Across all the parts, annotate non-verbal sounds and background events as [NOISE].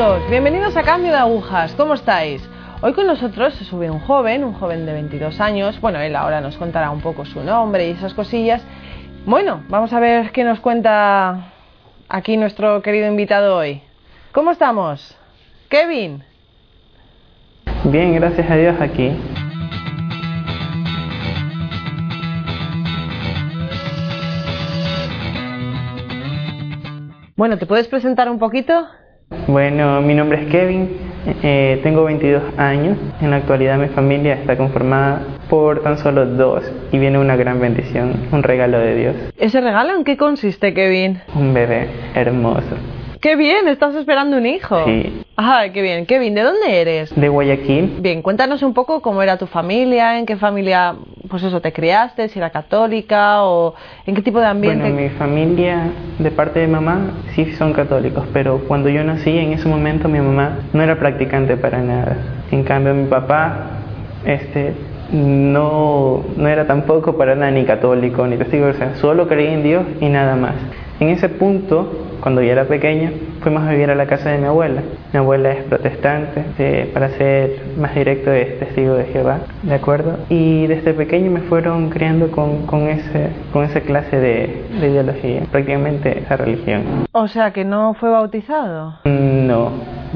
amigos, bienvenidos a Cambio de Agujas, ¿cómo estáis? Hoy con nosotros se sube un joven, un joven de 22 años, bueno, él ahora nos contará un poco su nombre y esas cosillas. Bueno, vamos a ver qué nos cuenta aquí nuestro querido invitado hoy. ¿Cómo estamos? Kevin. Bien, gracias a Dios aquí. Bueno, ¿te puedes presentar un poquito? Bueno, mi nombre es Kevin, eh, tengo 22 años. En la actualidad mi familia está conformada por tan solo dos y viene una gran bendición, un regalo de Dios. ¿Ese regalo en qué consiste, Kevin? Un bebé hermoso. ¡Qué bien! ¿Estás esperando un hijo? Sí. ¡Ay, qué bien! Kevin, ¿de dónde eres? De Guayaquil. Bien, cuéntanos un poco cómo era tu familia, en qué familia, pues eso, te criaste, si era católica o en qué tipo de ambiente. Bueno, mi familia, de parte de mamá, sí son católicos, pero cuando yo nací, en ese momento mi mamá no era practicante para nada. En cambio, mi papá, este, no, no era tampoco para nada ni católico ni testigo, o sea, solo creía en Dios y nada más. En ese punto, cuando yo era pequeño, fuimos a vivir a la casa de mi abuela. Mi abuela es protestante, eh, para ser más directo es testigo de Jehová, ¿de acuerdo? Y desde pequeño me fueron criando con, con, ese, con esa clase de, de ideología, prácticamente esa religión. O sea, que no fue bautizado. No,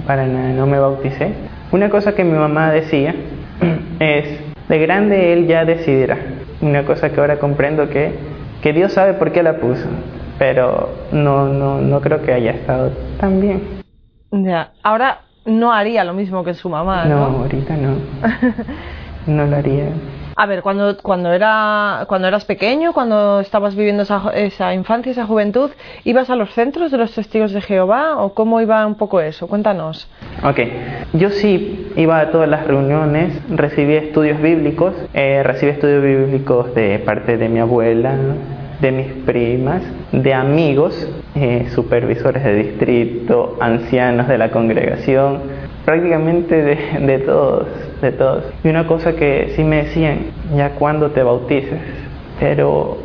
para nada, no me bauticé. Una cosa que mi mamá decía [CLEARS THROAT] es, de grande él ya decidirá. Una cosa que ahora comprendo que, que Dios sabe por qué la puso pero no, no, no creo que haya estado tan bien. Ya, ahora no haría lo mismo que su mamá, ¿no? No, ahorita no. [LAUGHS] no lo haría. A ver, cuando, cuando, era, cuando eras pequeño, cuando estabas viviendo esa, esa infancia, esa juventud, ¿ibas a los centros de los testigos de Jehová o cómo iba un poco eso? Cuéntanos. Ok, yo sí iba a todas las reuniones, recibí estudios bíblicos, eh, recibí estudios bíblicos de parte de mi abuela, de mis primas, de amigos, eh, supervisores de distrito, ancianos de la congregación, prácticamente de, todos, de todos. Y una cosa que sí me decían, ya cuando te bautices, pero,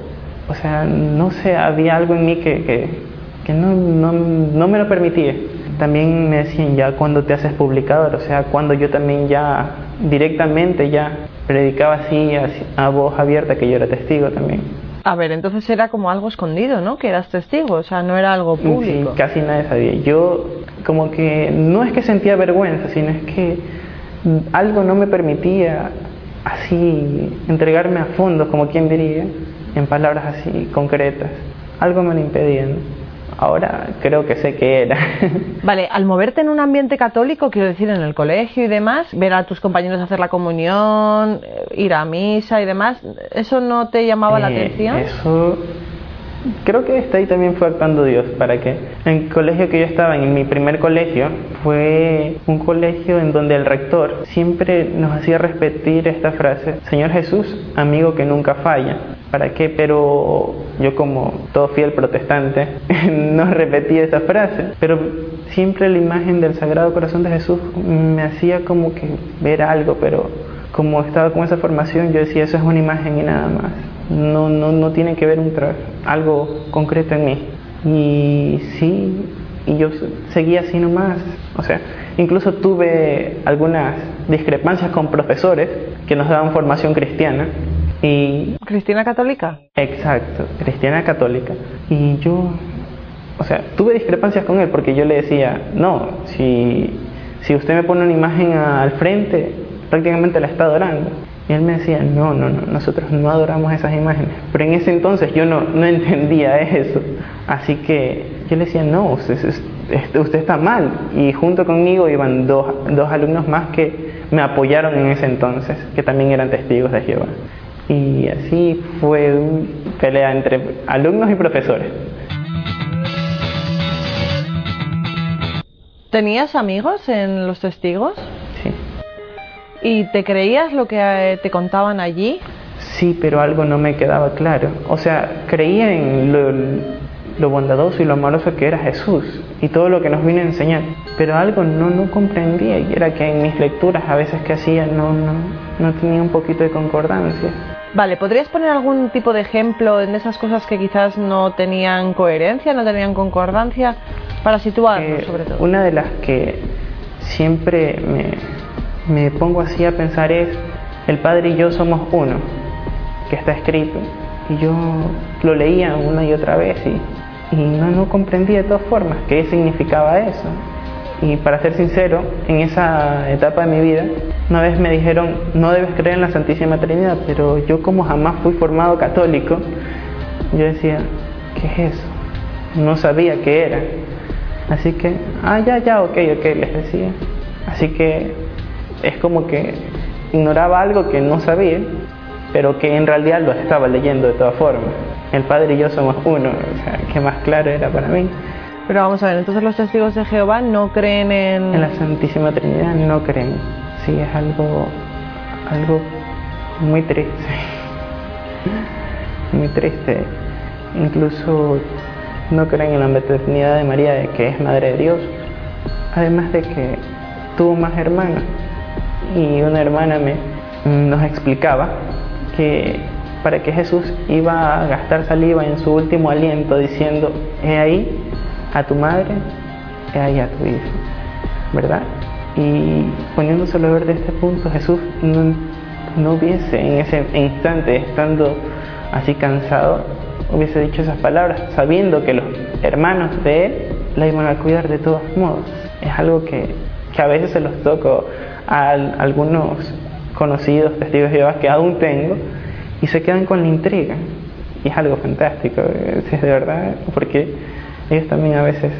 o sea, no sé, había algo en mí que, que, que no, no, no me lo permitía. También me decían ya cuando te haces publicador, o sea, cuando yo también ya directamente ya predicaba así a voz abierta que yo era testigo también. A ver, entonces era como algo escondido, ¿no? Que eras testigo, o sea, no era algo público. Sí, casi nadie sabía. Yo como que no es que sentía vergüenza, sino es que algo no me permitía así entregarme a fondo, como quien diría, en palabras así concretas. Algo me lo impedía. ¿no? Ahora creo que sé qué era. [LAUGHS] Vale, al moverte en un ambiente católico, quiero decir, en el colegio y demás, ver a tus compañeros hacer la comunión, eh, ir a misa y demás, ¿eso no te llamaba la Eh, atención? Eso creo que está ahí también fue actuando Dios para que en el colegio que yo estaba en mi primer colegio fue un colegio en donde el rector siempre nos hacía repetir esta frase Señor Jesús amigo que nunca falla para qué pero yo como todo fiel protestante [LAUGHS] no repetía esa frase pero siempre la imagen del Sagrado Corazón de Jesús me hacía como que ver algo pero como estaba con esa formación yo decía eso es una imagen y nada más no, no, no tiene que ver un algo concreto en mí. Y sí, y yo seguía así nomás. O sea, incluso tuve algunas discrepancias con profesores que nos daban formación cristiana. Y, ¿Cristina católica? exacto, cristiana católica. Y yo, o sea, tuve discrepancias con él porque yo le decía, no, si, si usted me pone una imagen al frente, prácticamente la está adorando. Y él me decía, no, no, no, nosotros no adoramos esas imágenes. Pero en ese entonces yo no, no entendía [LAUGHS] eso. Así que yo le decía, no, usted, usted- usted está mal. Y junto conmigo iban dos, dos alumnos más que me apoyaron en ese entonces, que también eran testigos de Jehová. Y así fue una pelea entre alumnos y profesores. ¿Tenías amigos en los testigos? Sí. ¿Y te creías lo que eh, te contaban allí? Sí, pero algo no me quedaba claro. O sea, creía en lo, lo bondadoso y lo amoroso que era Jesús y todo lo que nos vino a enseñar, pero algo no, no comprendía y era que en mis lecturas a veces que hacía no, no, no tenía un poquito de concordancia. Vale, ¿podrías poner algún tipo de ejemplo en esas cosas que quizás no tenían coherencia, no tenían concordancia? Para situarnos, sobre todo. Una de las que siempre me, me pongo así a pensar es, el Padre y yo somos uno, que está escrito. Y yo lo leía una y otra vez y, y no, no comprendía de todas formas qué significaba eso. Y para ser sincero, en esa etapa de mi vida, una vez me dijeron, no debes creer en la Santísima Trinidad, pero yo como jamás fui formado católico, yo decía, ¿qué es eso? No sabía qué era. Así que, ah, ya, ya, ok, ok, les decía. Así que es como que ignoraba algo que no sabía, pero que en realidad lo estaba leyendo de todas formas. El Padre y yo somos uno, o sea, que más claro era para mí. Pero vamos a ver, entonces los testigos de Jehová no creen en... En la Santísima Trinidad no creen. Sí, es algo, algo muy triste. Muy triste. Incluso no creen en la maternidad de María, de que es Madre de Dios. Además de que tuvo más hermanas. Y una hermana me, nos explicaba que para que Jesús iba a gastar saliva en su último aliento diciendo, he ahí a tu madre, ahí a tu hijo, ¿verdad? Y poniéndoselo a ver de este punto, Jesús no, no hubiese en ese instante, estando así cansado, hubiese dicho esas palabras, sabiendo que los hermanos de él la iban a cuidar de todos modos. Es algo que, que a veces se los toco a algunos conocidos testigos de Jehová que aún tengo y se quedan con la intriga. Y es algo fantástico, es de verdad, porque ellos también a veces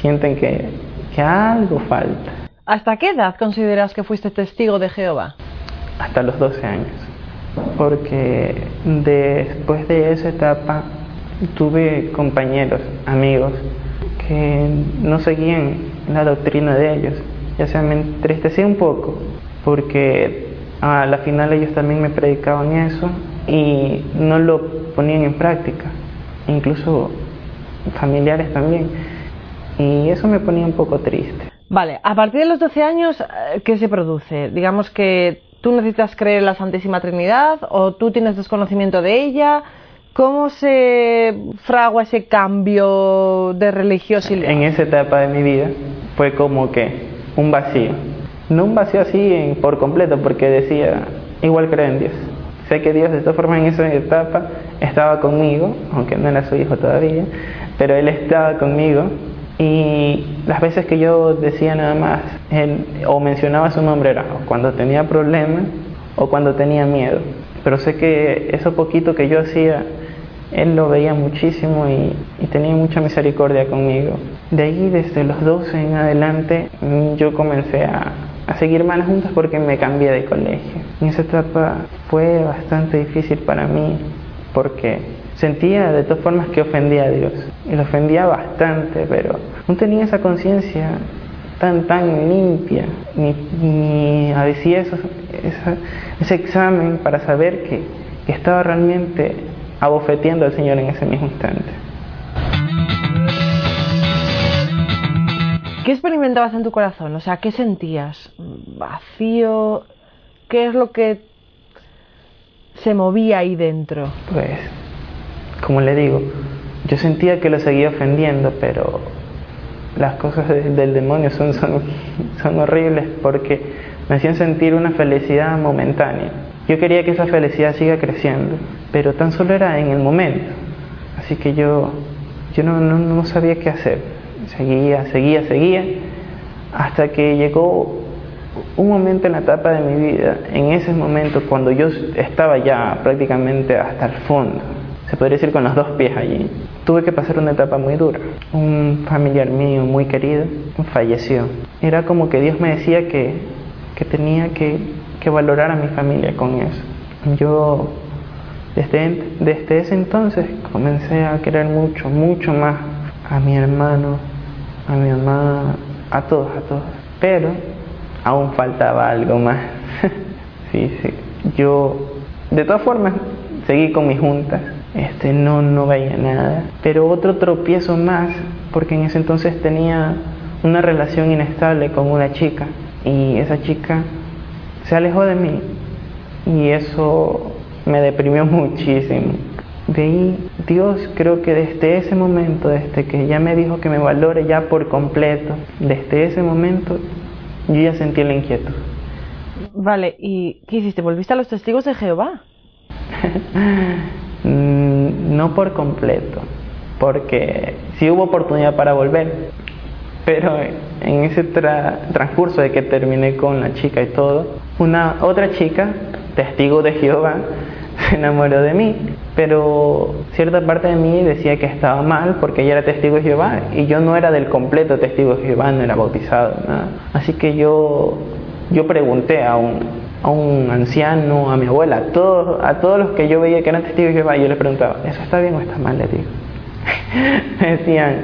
sienten que, que algo falta. ¿Hasta qué edad consideras que fuiste testigo de Jehová? Hasta los 12 años, porque después de esa etapa tuve compañeros, amigos, que no seguían la doctrina de ellos. Ya sea me entristecía un poco, porque a la final ellos también me predicaban eso y no lo ponían en práctica. Incluso familiares también. Y eso me ponía un poco triste. Vale, a partir de los 12 años, eh, ¿qué se produce? Digamos que tú necesitas creer en la Santísima Trinidad o tú tienes desconocimiento de ella. ¿Cómo se fragua ese cambio de religiosidad? En esa etapa de mi vida fue como que un vacío. No un vacío así por completo, porque decía, igual creo en Dios. Sé que Dios de todas formas en esa etapa estaba conmigo, aunque no era su hijo todavía, pero Él estaba conmigo y las veces que yo decía nada más o mencionaba su nombre era cuando tenía problemas o cuando tenía miedo. Pero sé que eso poquito que yo hacía, Él lo veía muchísimo y, y tenía mucha misericordia conmigo. De ahí, desde los 12 en adelante, yo comencé a, a seguir malas juntas porque me cambié de colegio. En esa etapa fue bastante difícil para mí porque sentía de todas formas que ofendía a Dios. Y lo ofendía bastante, pero no tenía esa conciencia tan, tan limpia, ni, ni hacía eso, ese examen para saber que, que estaba realmente abofeteando al Señor en ese mismo instante. ¿Qué experimentabas en tu corazón? O sea, ¿qué sentías? ¿Vacío? ¿Qué es lo que se movía ahí dentro? Pues, como le digo, yo sentía que lo seguía ofendiendo, pero las cosas del demonio son, son, son horribles porque me hacían sentir una felicidad momentánea. Yo quería que esa felicidad siga creciendo, pero tan solo era en el momento. Así que yo, yo no, no, no sabía qué hacer seguía, seguía, seguía, hasta que llegó un momento en la etapa de mi vida, en ese momento cuando yo estaba ya prácticamente hasta el fondo, se podría decir con los dos pies allí, tuve que pasar una etapa muy dura. Un familiar mío muy querido falleció. Era como que Dios me decía que, que tenía que, que valorar a mi familia con eso. Yo desde, desde ese entonces comencé a querer mucho, mucho más a mi hermano, a mi mamá, a todos, a todos. Pero aún faltaba algo más. [LAUGHS] sí, sí. Yo, de todas formas, seguí con mis juntas. Este, no, no veía nada. Pero otro tropiezo más, porque en ese entonces tenía una relación inestable con una chica. Y esa chica se alejó de mí. Y eso me deprimió [LAUGHS] muchísimo. de ahí Dios creo que desde ese momento, desde que ya me dijo que me valore ya por completo, desde ese momento yo ya sentí la inquietud. Vale, ¿y qué hiciste? ¿Volviste a los testigos de Jehová? [LAUGHS] No por completo, porque sí hubo oportunidad para volver, pero en ese transcurso de que terminé con la chica y todo, una otra chica, testigo de Jehová, [LAUGHS] se enamoró de mí, pero cierta parte de mí decía que estaba mal porque ella era testigo de Jehová y yo no era del completo testigo de Jehová, no era bautizado, nada. Así que yo, yo pregunté a un, a un anciano, a mi abuela, a todos, a todos los que yo veía que eran testigos de Jehová, yo les preguntaba, ¿eso está bien o está mal? Le digo. [LAUGHS] Me decían,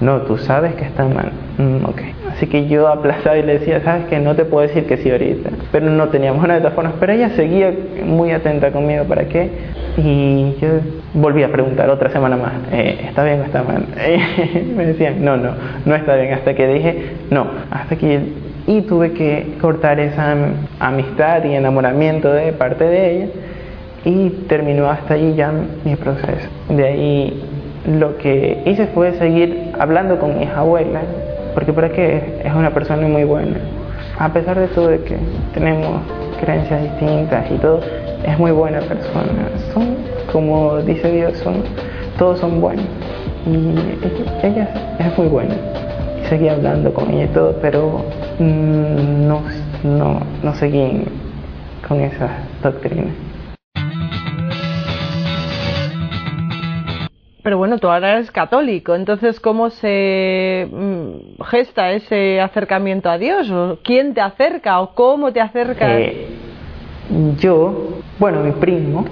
no, tú sabes que está mal. Mm, ok. Así que yo aplazaba y le decía, sabes que no te puedo decir que sí ahorita. Pero no teníamos una de todas formas. Pero ella seguía muy atenta conmigo, ¿para qué? Y yo volví a preguntar otra semana más, eh, ¿está bien o está mal? [LAUGHS] me decían, no, no, no está bien. Hasta que dije, no, hasta que... Y tuve que cortar esa amistad y enamoramiento de parte de ella. Y terminó hasta ahí ya mi proceso. De ahí lo que hice fue seguir hablando con mis abuelas porque por aquí es una persona muy buena. A pesar de todo de que tenemos creencias distintas y todo, es muy buena persona. Son, como dice Dios, son, todos son buenos. Y ella, es muy buena. Seguí hablando con ella y todo, pero mm, no, no, no seguí con esas doctrinas. Pero bueno, tú ahora eres católico, entonces ¿cómo se mm, gesta ese acercamiento a Dios? ¿O ¿Quién te acerca o cómo te acerca? Eh, yo, bueno, mi primo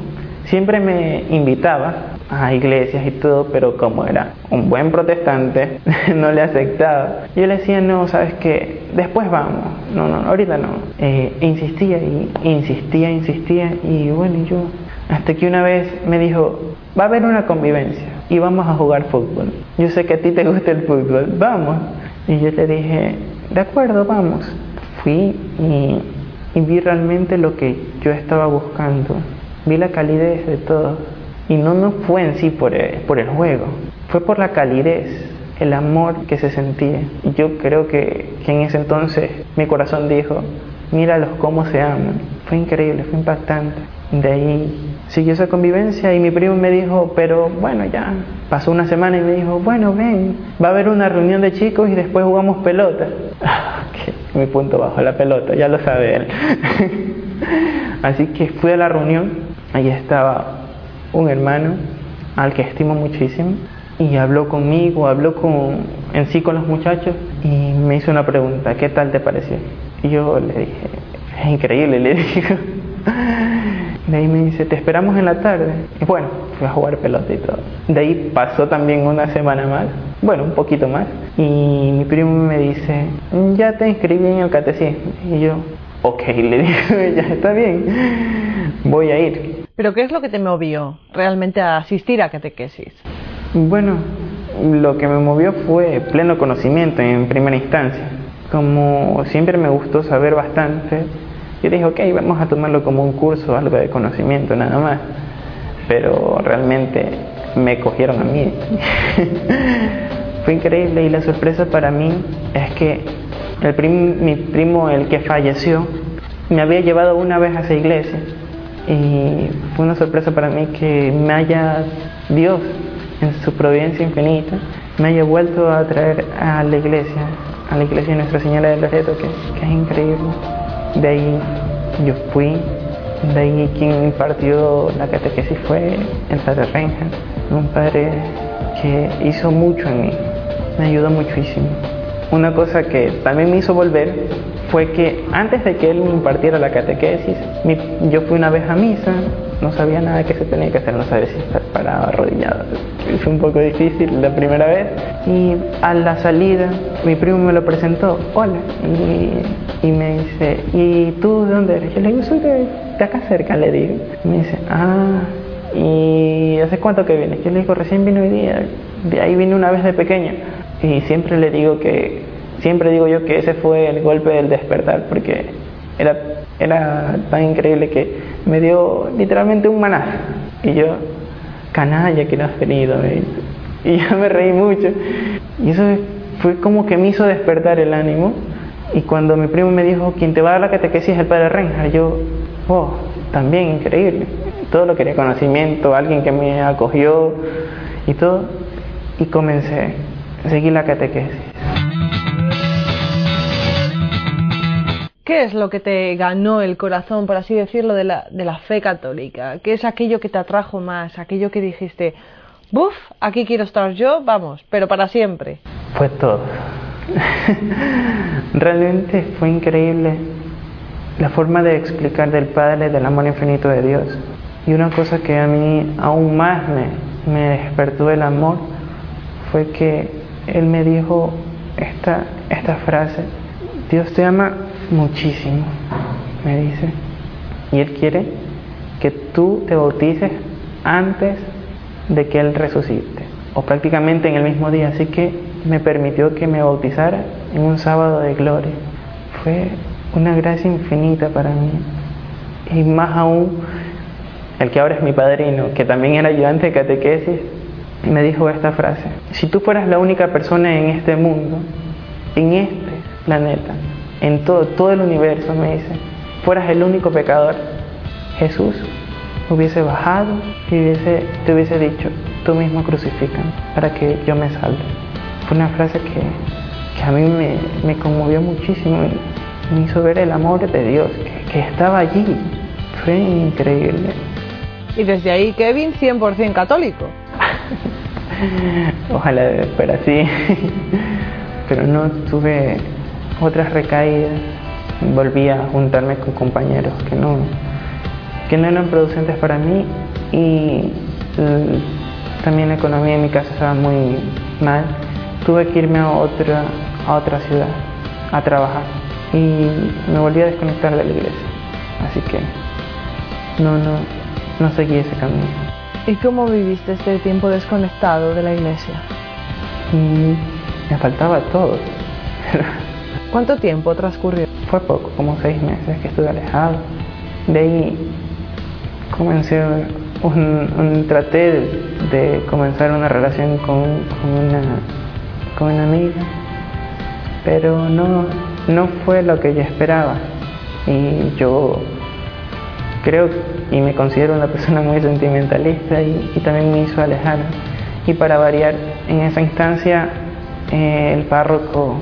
siempre me invitaba a iglesias y todo, pero como era un buen protestante, [LAUGHS] no le aceptaba. Yo le decía, no, sabes que después vamos, no, no, ahorita no. Eh, insistía y insistía, insistía y bueno, yo hasta que una vez me dijo, va a haber una convivencia y vamos a jugar fútbol. Yo sé que a ti te gusta el fútbol, vamos. Y yo le dije, de acuerdo, vamos. Fui y, vi realmente lo que yo estaba buscando. Vi la calidez de todo. Y no, no fue en sí por el, por el juego, fue por la calidez, el amor que se sentía. Y yo creo que, que en ese entonces mi corazón dijo, míralos cómo se aman. Fue increíble, fue impactante. De ahí siguió esa convivencia y mi primo me dijo, pero bueno, ya pasó una semana y me dijo, bueno, ven, va a haber una reunión de chicos y después jugamos pelota. [LAUGHS] mi punto bajo, la pelota, ya lo sabe él. [LAUGHS] Así que fui a la reunión, ahí estaba un hermano al que estimo muchísimo y habló conmigo, habló con, en sí con los muchachos y me hizo una pregunta, ¿qué tal te pareció? Y yo le dije, es increíble, le [LAUGHS] dije. De ahí me dice, te esperamos en la tarde. Y bueno, fui a jugar pelota y todo. De ahí pasó también una semana más, bueno, un poquito más. Y mi primo me dice, ya te inscribí en el catecismo. Y yo, ok, le [LAUGHS] dije, ya está bien, voy a ir. ¿Pero qué es lo que te movió realmente a asistir a catequesis? Bueno, lo que me movió fue pleno conocimiento en primera instancia. Como siempre me gustó saber bastante, yo dije, ok, vamos a tomarlo como un curso, algo de conocimiento nada más. Pero realmente me cogieron a mí. [LAUGHS] Fue increíble y la sorpresa para mí es que el mi primo, el que falleció, me había llevado una vez a esa iglesia. Y fue una sorpresa para mí que me haya Dios, en su providencia infinita, me haya vuelto a traer a la iglesia, a la iglesia de Nuestra Señora de Loreto, que, que es increíble. De ahí yo fui, de ahí quien impartió la catequesis fue el padre Renja, un padre que hizo mucho en mí, me ayudó muchísimo. Una cosa que también me hizo volver fue que antes de que él me impartiera la catequesis, yo fui una vez a misa, no sabía nada que se tenía que hacer, no sabía si estar parado, arrodillado. Fue un poco difícil la primera vez. Y a la salida, mi primo me lo presentó, hola, y, me dice, ¿y tú de dónde eres? Yo le digo, soy de, acá cerca, le digo. me dice, ah, ¿y hace cuánto que vienes? Yo le digo, recién vino hoy día, de ahí vine una vez de pequeño. Y siempre le digo que, siempre digo yo que ese fue el golpe del despertar, porque era, era tan increíble que me dio literalmente un maná. Y yo canalla que no has venido. [LAUGHS] Y yo me reí mucho. Y eso fue como que me hizo despertar el ánimo. Y cuando mi primo me dijo, quien te va a dar la catequesis es el padre Reinhardt, yo, oh, también increíble. Todo lo quería conocimiento, alguien que me acogió y todo. Y comencé, seguí la catequesis. ¿Qué es lo que te ganó el corazón, por así decirlo, de la, de la fe católica? ¿Qué es aquello que te atrajo más? Aquello que dijiste, buf, aquí quiero estar yo, vamos, pero para siempre. Fue todo. Realmente fue increíble la forma de explicar del Padre del amor infinito de Dios. Y una cosa que a mí aún más me, me despertó el amor fue que Él me dijo esta, esta frase, Dios te ama muchísimo, me dice, y Él quiere que tú te bautices antes de que Él resucite, o prácticamente en el mismo día, así que me permitió que me bautizara en un sábado de gloria. Fue una gracia infinita para mí. Y más aún, el que ahora es mi padrino, que también era ayudante de catequesis, me dijo esta frase, si tú fueras la única persona en este mundo, en este planeta, en todo, todo el universo, me dice, fueras el único pecador, Jesús hubiese bajado y hubiese, te hubiese dicho, tú mismo crucifican para que yo me salve. Fue una frase que, que a mí me, me, conmovió muchísimo y me hizo ver el amor de Dios que, que estaba allí. Fue increíble. Y desde ahí Kevin 100% católico. [LAUGHS] Ojalá fuera así. [LAUGHS] Pero no tuve otras recaídas. Volví a juntarme con compañeros que no, que no eran producentes para mí y también la economía en mi casa estaba muy mal. Tuve que irme a otra, a otra ciudad a trabajar y me volví a desconectar de la iglesia. Así que no, no, no seguí ese camino. ¿Y cómo viviste este tiempo desconectado de la iglesia? Y me faltaba todo. [LAUGHS] ¿Cuánto tiempo transcurrió? Fue poco, como seis meses que estuve alejado. De ahí comencé un, traté de, comenzar una relación con, una, con una amiga, pero no, no fue lo que yo esperaba. Y yo creo y me considero una persona muy sentimentalista y, y también me hizo alejar. Y para variar, en esa instancia, eh, el párroco,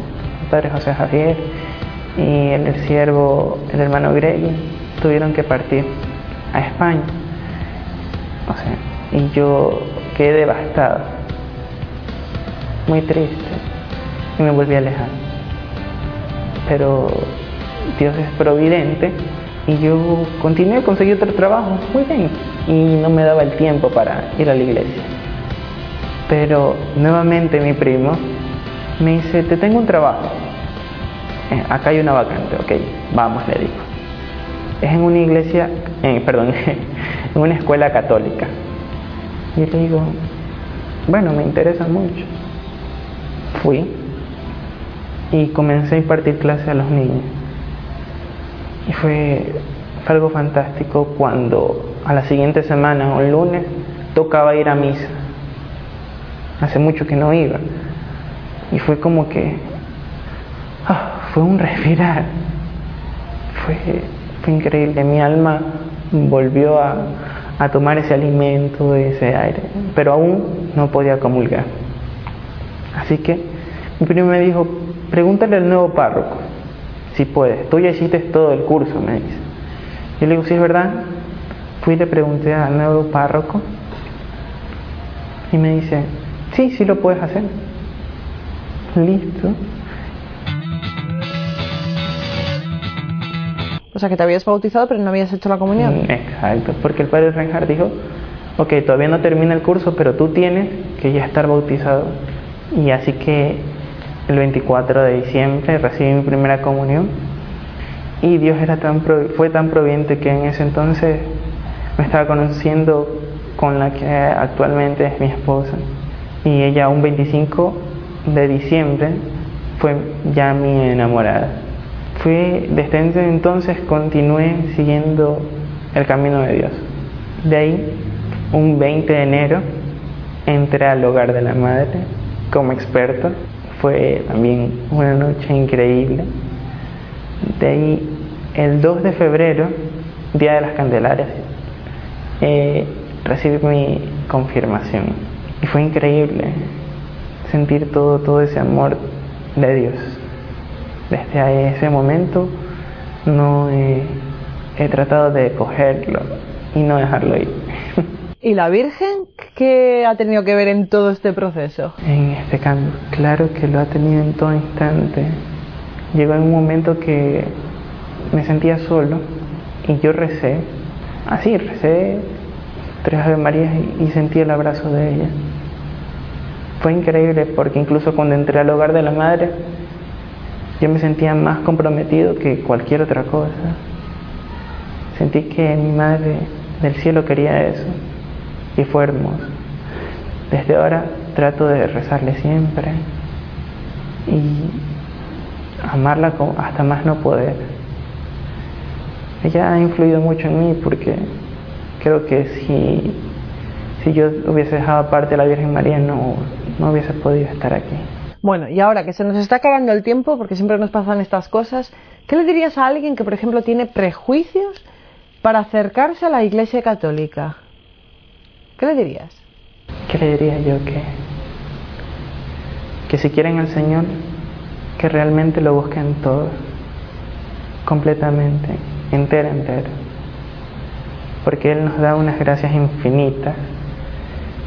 el padre José Javier, y el siervo, el hermano Greg, tuvieron que partir a España. Y yo quedé devastado, muy triste, y me volví a alejar. Pero Dios es providente y yo continué, a conseguir otro trabajo, muy bien, y no me daba el tiempo para ir a la iglesia. Pero nuevamente mi primo me dice, te tengo un trabajo, eh, acá hay una vacante, ok, vamos, le digo. Es en una iglesia, eh, perdón, [LAUGHS] en una escuela católica. Y le digo, bueno, me interesa mucho. Fui y comencé a impartir clases a los niños. Y fue, fue algo fantástico cuando a la siguiente semana el lunes tocaba ir a misa. Hace mucho que no iba. Y fue como que ah, fue un respirar. Fue, fue increíble. Mi alma volvió a, a tomar ese alimento, ese aire, pero aún no podía comulgar. Así que mi primo me dijo, pregúntale al nuevo párroco si puedes. Tú ya hiciste todo el curso, me dice. Yo le digo, sí, es verdad. Fui y le pregunté al nuevo párroco y me dice, sí, sí lo puedes hacer. Listo. O sea, que te habías bautizado pero no habías hecho la comunión. Exacto, porque el padre Reinhardt dijo, ok, todavía no termina el curso, pero tú tienes que ya estar bautizado. Y así que el 24 de diciembre recibí mi primera comunión y Dios era tan fue tan providente que en ese entonces me estaba conociendo con la que actualmente es mi esposa y ella un 25 de diciembre fue ya mi enamorada. Fui desde ese entonces continué siguiendo el camino de Dios. De ahí un 20 de enero entré al hogar de la madre como experto. Fue también una noche increíble. De ahí, el 2 de febrero, Día de las Candelarias, eh, recibí mi confirmación. Y fue increíble sentir todo, todo ese amor de Dios. Desde ese momento no he tratado de cogerlo y no dejarlo ir. [LAUGHS] ¿Y la Virgen qué ha tenido que ver en todo este proceso? En este cambio, claro que lo ha tenido en todo instante. Llegó un momento que me sentía solo y yo recé, así recé tres Ave Marías y sentí el abrazo de ella. Fue increíble porque incluso cuando entré al hogar de la madre, yo me sentía más comprometido que cualquier otra cosa. Sentí que mi madre del cielo quería eso y fue hermoso. Desde ahora trato de rezarle siempre y amarla hasta más no poder. Ella ha influido mucho en mí porque creo que si, si yo hubiese dejado aparte a la Virgen María no, no hubiese podido estar aquí. Bueno, y ahora que se nos está acabando el tiempo, porque siempre nos pasan estas cosas, ¿qué le dirías a alguien que, por ejemplo, tiene prejuicios para acercarse a la Iglesia Católica? ¿Qué le dirías? ¿Qué le diría yo? Que, que si quieren al Señor, que realmente lo busquen todo, completamente, entero, entero. Porque Él nos da unas gracias infinitas,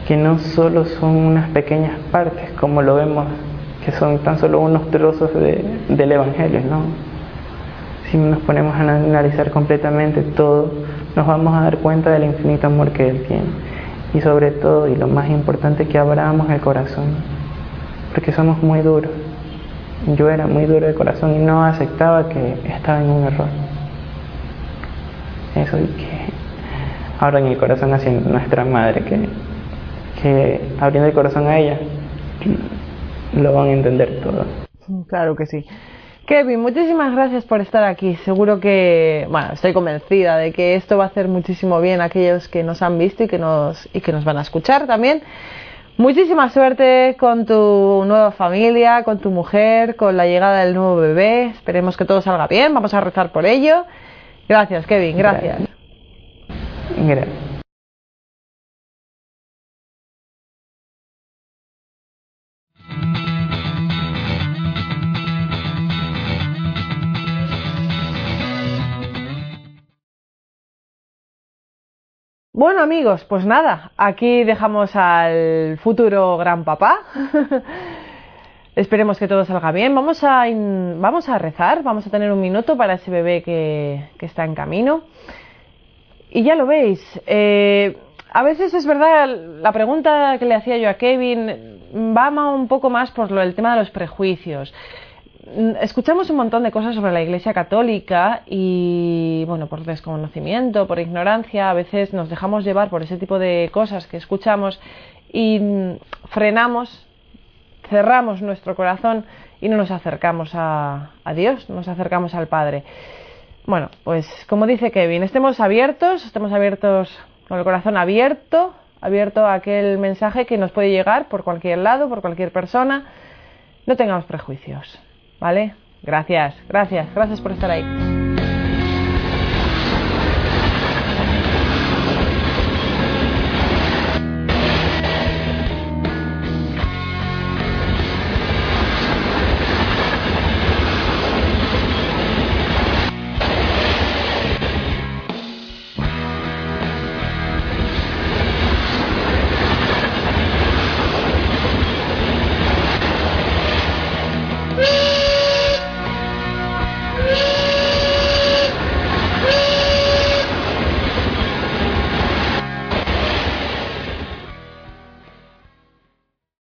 que no solo son unas pequeñas partes, como lo vemos, que son tan solo unos trozos de, del Evangelio, ¿no? Si nos ponemos a analizar completamente todo, nos vamos a dar cuenta del infinito amor que Él tiene y sobre todo, y lo más importante, que abramos el corazón, porque somos muy duros. Yo era muy duro de corazón y no aceptaba que estaba en un error. Eso y que abran el corazón hacia nuestra madre, que, que abriendo el corazón a ella, lo van a entender todo. Claro que sí. Kevin, muchísimas gracias por estar aquí. Seguro que, bueno, estoy convencida de que esto va a hacer muchísimo bien a aquellos que nos han visto y que nos, y que nos van a escuchar también. Muchísima suerte con tu nueva familia, con tu mujer, con la llegada del nuevo bebé. Esperemos que todo salga bien. Vamos a rezar por ello. Gracias, Kevin. Gracias. gracias. Bueno amigos, pues nada, aquí dejamos al futuro gran papá. [LAUGHS] Esperemos que todo salga bien. Vamos a, vamos a rezar, vamos a tener un minuto para ese bebé que, está en camino. Y ya lo veis, eh, a veces es verdad, la pregunta que le hacía yo a Kevin va un poco más por lo, el tema de los prejuicios. Mm, escuchamos un montón de cosas sobre la Iglesia Católica y, bueno, por desconocimiento, por ignorancia, a veces nos dejamos llevar por ese tipo de cosas que escuchamos y mm, frenamos, cerramos nuestro corazón y no nos acercamos a, a Dios, no nos acercamos al Padre. Bueno, pues como dice Kevin, estemos abiertos, estemos abiertos con el corazón abierto, abierto a aquel mensaje que nos puede llegar por cualquier lado, por cualquier persona. No tengamos prejuicios. ¿Vale? Gracias, gracias, gracias por estar ahí.